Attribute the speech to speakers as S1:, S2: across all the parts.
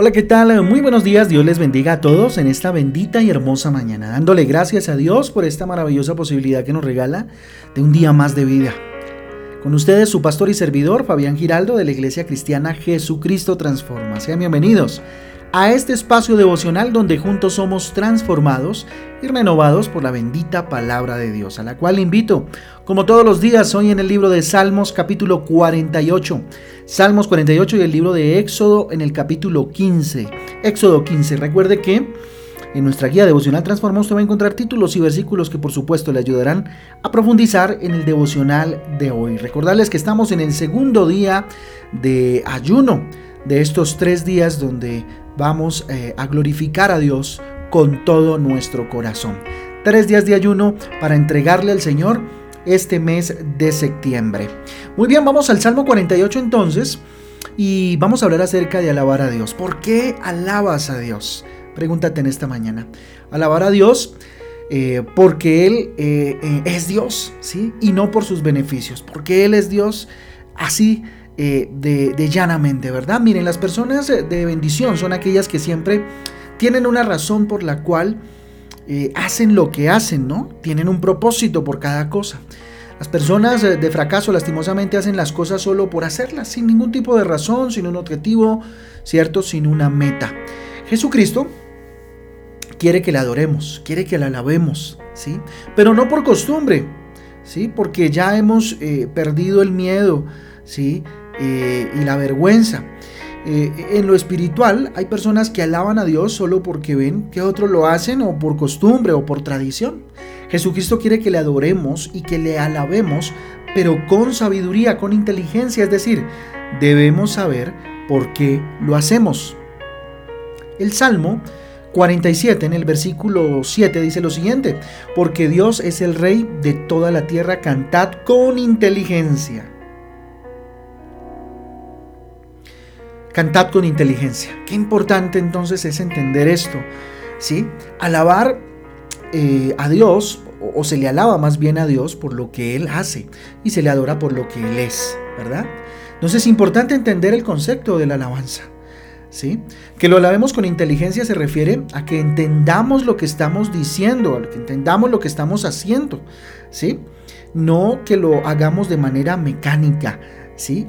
S1: Hola, ¿qué tal? Muy buenos días, Dios les bendiga a todos en esta bendita y hermosa mañana, dándole gracias a Dios por esta maravillosa posibilidad que nos regala de un día más de vida. Con ustedes su pastor y servidor Fabián Giraldo de la Iglesia Cristiana Jesucristo Transforma. Sean bienvenidos a este espacio devocional donde juntos somos transformados y renovados por la bendita palabra de Dios, a la cual invito, como todos los días, hoy en el libro de Salmos capítulo 48, Salmos 48 y el libro de Éxodo en el capítulo 15. Éxodo 15, recuerde que en nuestra guía devocional Transforma usted va a encontrar títulos y versículos que por supuesto le ayudarán a profundizar en el devocional de hoy. Recordarles que estamos en el segundo día de ayuno de estos tres días donde vamos eh, a glorificar a Dios con todo nuestro corazón. Tres días de ayuno para entregarle al Señor este mes de septiembre. Muy bien, vamos al Salmo 48 entonces y vamos a hablar acerca de alabar a Dios. ¿Por qué alabas a Dios? Pregúntate en esta mañana. Alabar a Dios eh, porque Él eh, es Dios, ¿sí? Y no por sus beneficios, porque Él es Dios así eh, de, llanamente, ¿verdad? Miren, las personas de bendición son aquellas que siempre tienen una razón por la cual eh, hacen lo que hacen, ¿no? Tienen un propósito por cada cosa. Las personas de fracaso lastimosamente hacen las cosas solo por hacerlas, sin ningún tipo de razón, sin un objetivo, ¿cierto? Sin una meta. Jesucristo quiere que le adoremos, quiere que le alabemos, ¿sí? Pero no por costumbre, ¿sí? Porque ya hemos eh, perdido el miedo, ¿sí? Eh, y la vergüenza. Eh, en lo espiritual hay personas que alaban a Dios solo porque ven que otros lo hacen o por costumbre o por tradición. Jesucristo quiere que le adoremos y que le alabemos, pero con sabiduría, con inteligencia, es decir, debemos saber por qué lo hacemos. El Salmo 47 en el versículo 7 dice lo siguiente, porque Dios es el rey de toda la tierra, cantad con inteligencia. Cantad con inteligencia. Qué importante entonces es entender esto. ¿sí? Alabar eh, a Dios, o, se le alaba más bien a Dios por lo que Él hace, y se le adora por lo que Él es, ¿verdad? Entonces es importante entender el concepto de la alabanza. ¿Sí? Que lo alabemos con inteligencia se refiere a que entendamos lo que estamos diciendo, a que entendamos lo que estamos haciendo, ¿sí? No que lo hagamos de manera mecánica,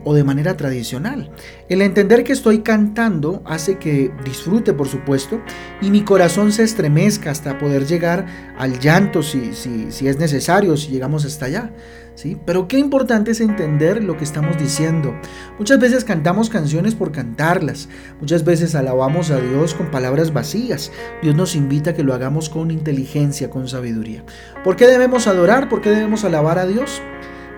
S1: O de manera tradicional. El entender que estoy cantando hace que disfrute, por supuesto, y mi corazón se estremezca hasta poder llegar al llanto si es necesario, si llegamos hasta allá. ¿sí? Pero qué importante es entender lo que estamos diciendo. Muchas veces cantamos canciones por cantarlas, muchas veces alabamos a Dios con palabras vacías. Dios nos invita a que lo hagamos con inteligencia, con sabiduría. ¿Por qué debemos adorar? ¿Por qué debemos alabar a Dios?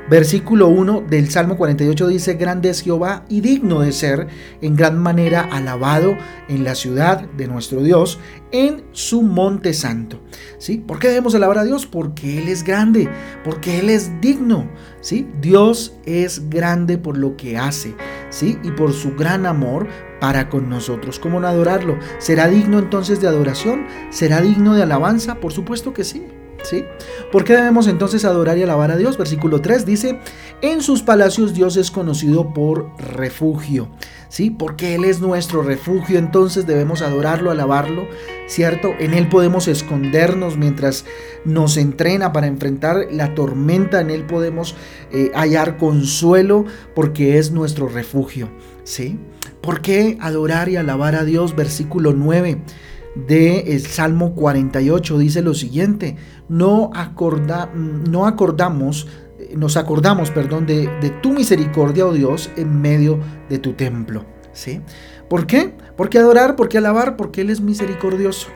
S1: Versículo 1 del Salmo 48 dice, Grande es Jehová y digno de ser en gran manera alabado en la ciudad de nuestro Dios, en su monte santo. ¿Sí? ¿Por qué debemos alabar a Dios? Porque Él es grande, porque Él es digno. ¿Sí? Dios es grande por lo que hace, ¿sí? Y por su gran amor para con nosotros. ¿Cómo no adorarlo? ¿Será digno entonces de adoración? ¿Será digno de alabanza? Por supuesto que sí. ¿Por qué debemos entonces adorar y alabar a Dios? Versículo 3 dice, en sus palacios Dios es conocido por refugio, ¿sí? Porque Él es nuestro refugio, entonces debemos adorarlo, alabarlo, ¿cierto? En Él podemos escondernos mientras nos entrena para enfrentar la tormenta, en Él podemos eh, hallar consuelo porque es nuestro refugio, ¿sí? ¿Por qué adorar y alabar a Dios? Versículo 9 de el Salmo 48 dice lo siguiente, no, acorda, no acordamos, nos acordamos, perdón, de, de, tu misericordia, oh Dios, en medio de tu templo. ¿Sí? ¿Por qué? Porque adorar, porque alabar, porque Él es misericordioso.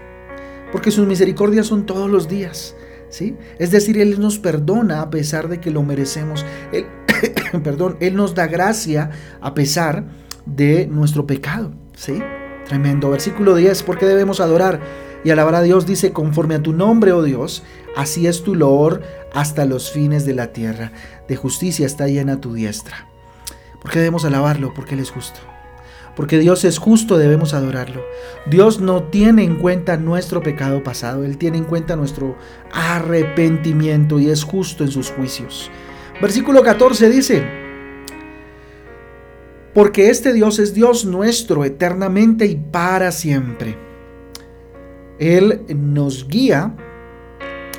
S1: Porque sus misericordias son todos los días. ¿Sí? Es decir, Él nos perdona a pesar de que lo merecemos. Él, perdón, Él nos da gracia a pesar de nuestro pecado. ¿Sí? Tremendo. Versículo 10, ¿por qué debemos adorar y alabar a Dios? Dice, conforme a tu nombre, oh Dios, así es tu loor hasta los fines de la tierra. De justicia está llena tu diestra. ¿Por qué debemos alabarlo? Porque Él es justo. Porque Dios es justo, debemos adorarlo. Dios no tiene en cuenta nuestro pecado pasado, Él tiene en cuenta nuestro arrepentimiento y es justo en sus juicios. Versículo 14 dice, porque este Dios es Dios nuestro eternamente y para siempre. Él nos guía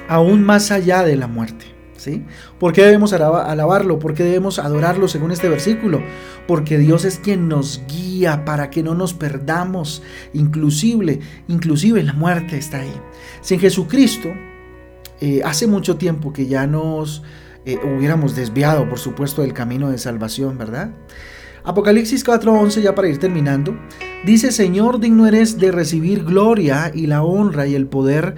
S1: aún más allá de la muerte. ¿Sí? ¿Por qué debemos alabarlo? ¿Por qué debemos adorarlo según este versículo? Porque Dios es quien nos guía para que no nos perdamos. Inclusive, inclusive la muerte está ahí. Sin Jesucristo, eh, hace mucho tiempo que ya nos eh, hubiéramos desviado, por supuesto, del camino de salvación, ¿verdad? Apocalipsis 4:11, ya para ir terminando, dice, Señor, digno eres de recibir gloria y la honra y el poder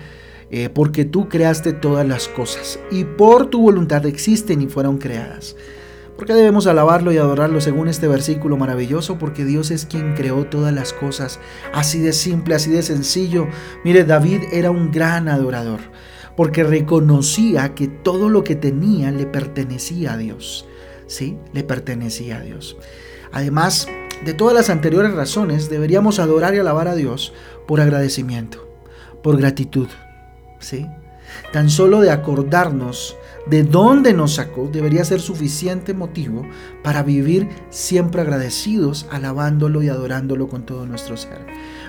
S1: eh, porque tú creaste todas las cosas y por tu voluntad existen y fueron creadas. ¿Por qué debemos alabarlo y adorarlo según este versículo maravilloso? Porque Dios es quien creó todas las cosas. Así de simple, así de sencillo. Mire, David era un gran adorador, porque reconocía que todo lo que tenía le pertenecía a Dios. Sí, le pertenecía a Dios. Además de todas las anteriores razones, deberíamos adorar y alabar a Dios por agradecimiento, por gratitud. ¿sí? Tan solo de acordarnos de dónde nos sacó debería ser suficiente motivo para vivir siempre agradecidos, alabándolo y adorándolo con todo nuestro ser.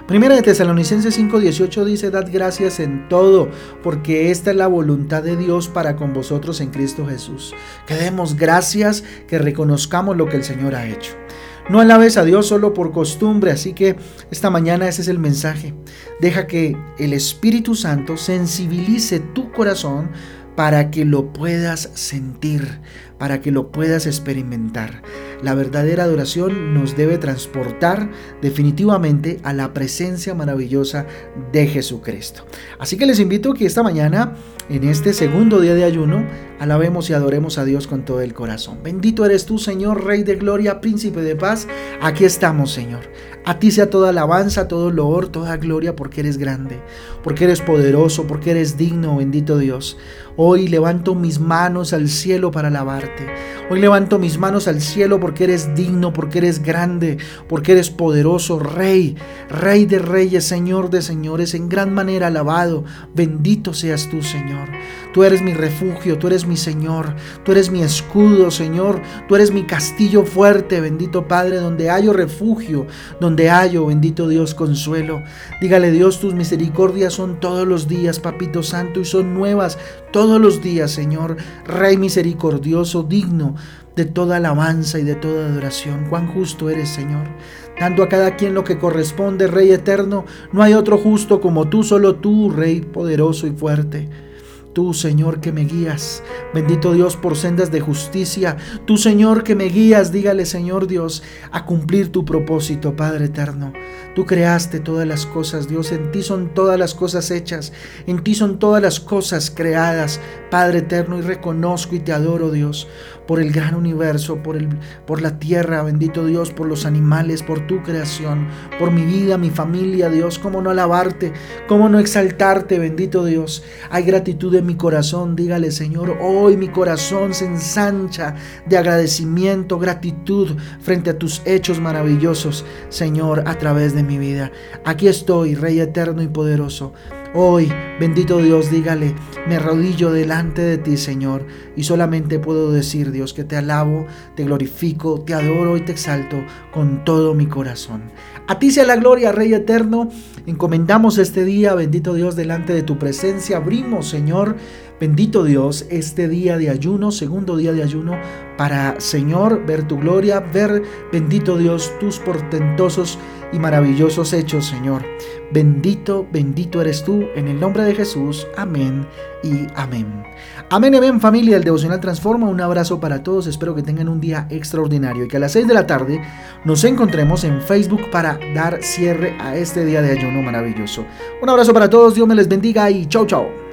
S1: Primera de Tesalonicenses 5:18 dice, dad gracias en todo, porque esta es la voluntad de Dios para con vosotros en Cristo Jesús. Que demos gracias, que reconozcamos lo que el Señor ha hecho. No alabes a Dios solo por costumbre, así que esta mañana ese es el mensaje. Deja que el Espíritu Santo sensibilice tu corazón para que lo puedas sentir, para que lo puedas experimentar. La verdadera adoración nos debe transportar definitivamente a la presencia maravillosa de Jesucristo. Así que les invito a que esta mañana, en este segundo día de ayuno, alabemos y adoremos a Dios con todo el corazón. Bendito eres tú, Señor, Rey de Gloria, Príncipe de Paz. Aquí estamos, Señor. A ti sea toda alabanza, todo loor, toda gloria, porque eres grande, porque eres poderoso, porque eres digno, bendito Dios. Hoy levanto mis manos al cielo para alabarte. Hoy levanto mis manos al cielo porque eres digno, porque eres grande, porque eres poderoso, Rey, Rey de reyes, Señor de señores, en gran manera alabado. Bendito seas tú, Señor. Tú eres mi refugio, tú eres mi Señor, tú eres mi escudo, Señor, tú eres mi castillo fuerte, bendito Padre, donde hallo refugio, donde hallo, bendito Dios, consuelo. Dígale Dios, tus misericordias son todos los días, Papito Santo, y son nuevas todos los días, Señor, Rey misericordioso, digno de toda alabanza y de toda adoración. Cuán justo eres, Señor. Dando a cada quien lo que corresponde, Rey eterno, no hay otro justo como tú, solo tú, Rey poderoso y fuerte. Tú, Señor, que me guías. Bendito Dios por sendas de justicia. Tú, Señor, que me guías. Dígale, Señor Dios, a cumplir tu propósito, Padre eterno. Tú creaste todas las cosas, Dios. En ti son todas las cosas hechas. En ti son todas las cosas creadas, Padre eterno. Y reconozco y te adoro, Dios, por el gran universo, por, el, por la tierra, bendito Dios, por los animales, por tu creación, por mi vida, mi familia, Dios. ¿Cómo no alabarte? ¿Cómo no exaltarte, bendito Dios? Hay gratitud en mi corazón. Dígale, Señor, hoy mi corazón se ensancha de agradecimiento, gratitud frente a tus hechos maravillosos, Señor, a través de mi vida. Aquí estoy, Rey eterno y poderoso Hoy, bendito Dios, dígale, me arrodillo delante de ti, Señor, y solamente puedo decir, Dios, que te alabo, te glorifico, te adoro y te exalto con todo mi corazón. A ti sea la gloria, Rey eterno. Encomendamos este día, bendito Dios, delante de tu presencia. Abrimos, Señor, bendito Dios, este día de ayuno, segundo día de ayuno, para, Señor, ver tu gloria, ver, bendito Dios, tus portentosos y maravillosos hechos, Señor. Bendito, bendito eres tú, en el nombre de Jesús. Amén y amén. Amén, amén familia del Devocional Transforma. Un abrazo para todos. Espero que tengan un día extraordinario y que a las 6 de la tarde nos encontremos en Facebook para dar cierre a este día de ayuno maravilloso. Un abrazo para todos. Dios me les bendiga y chau chau.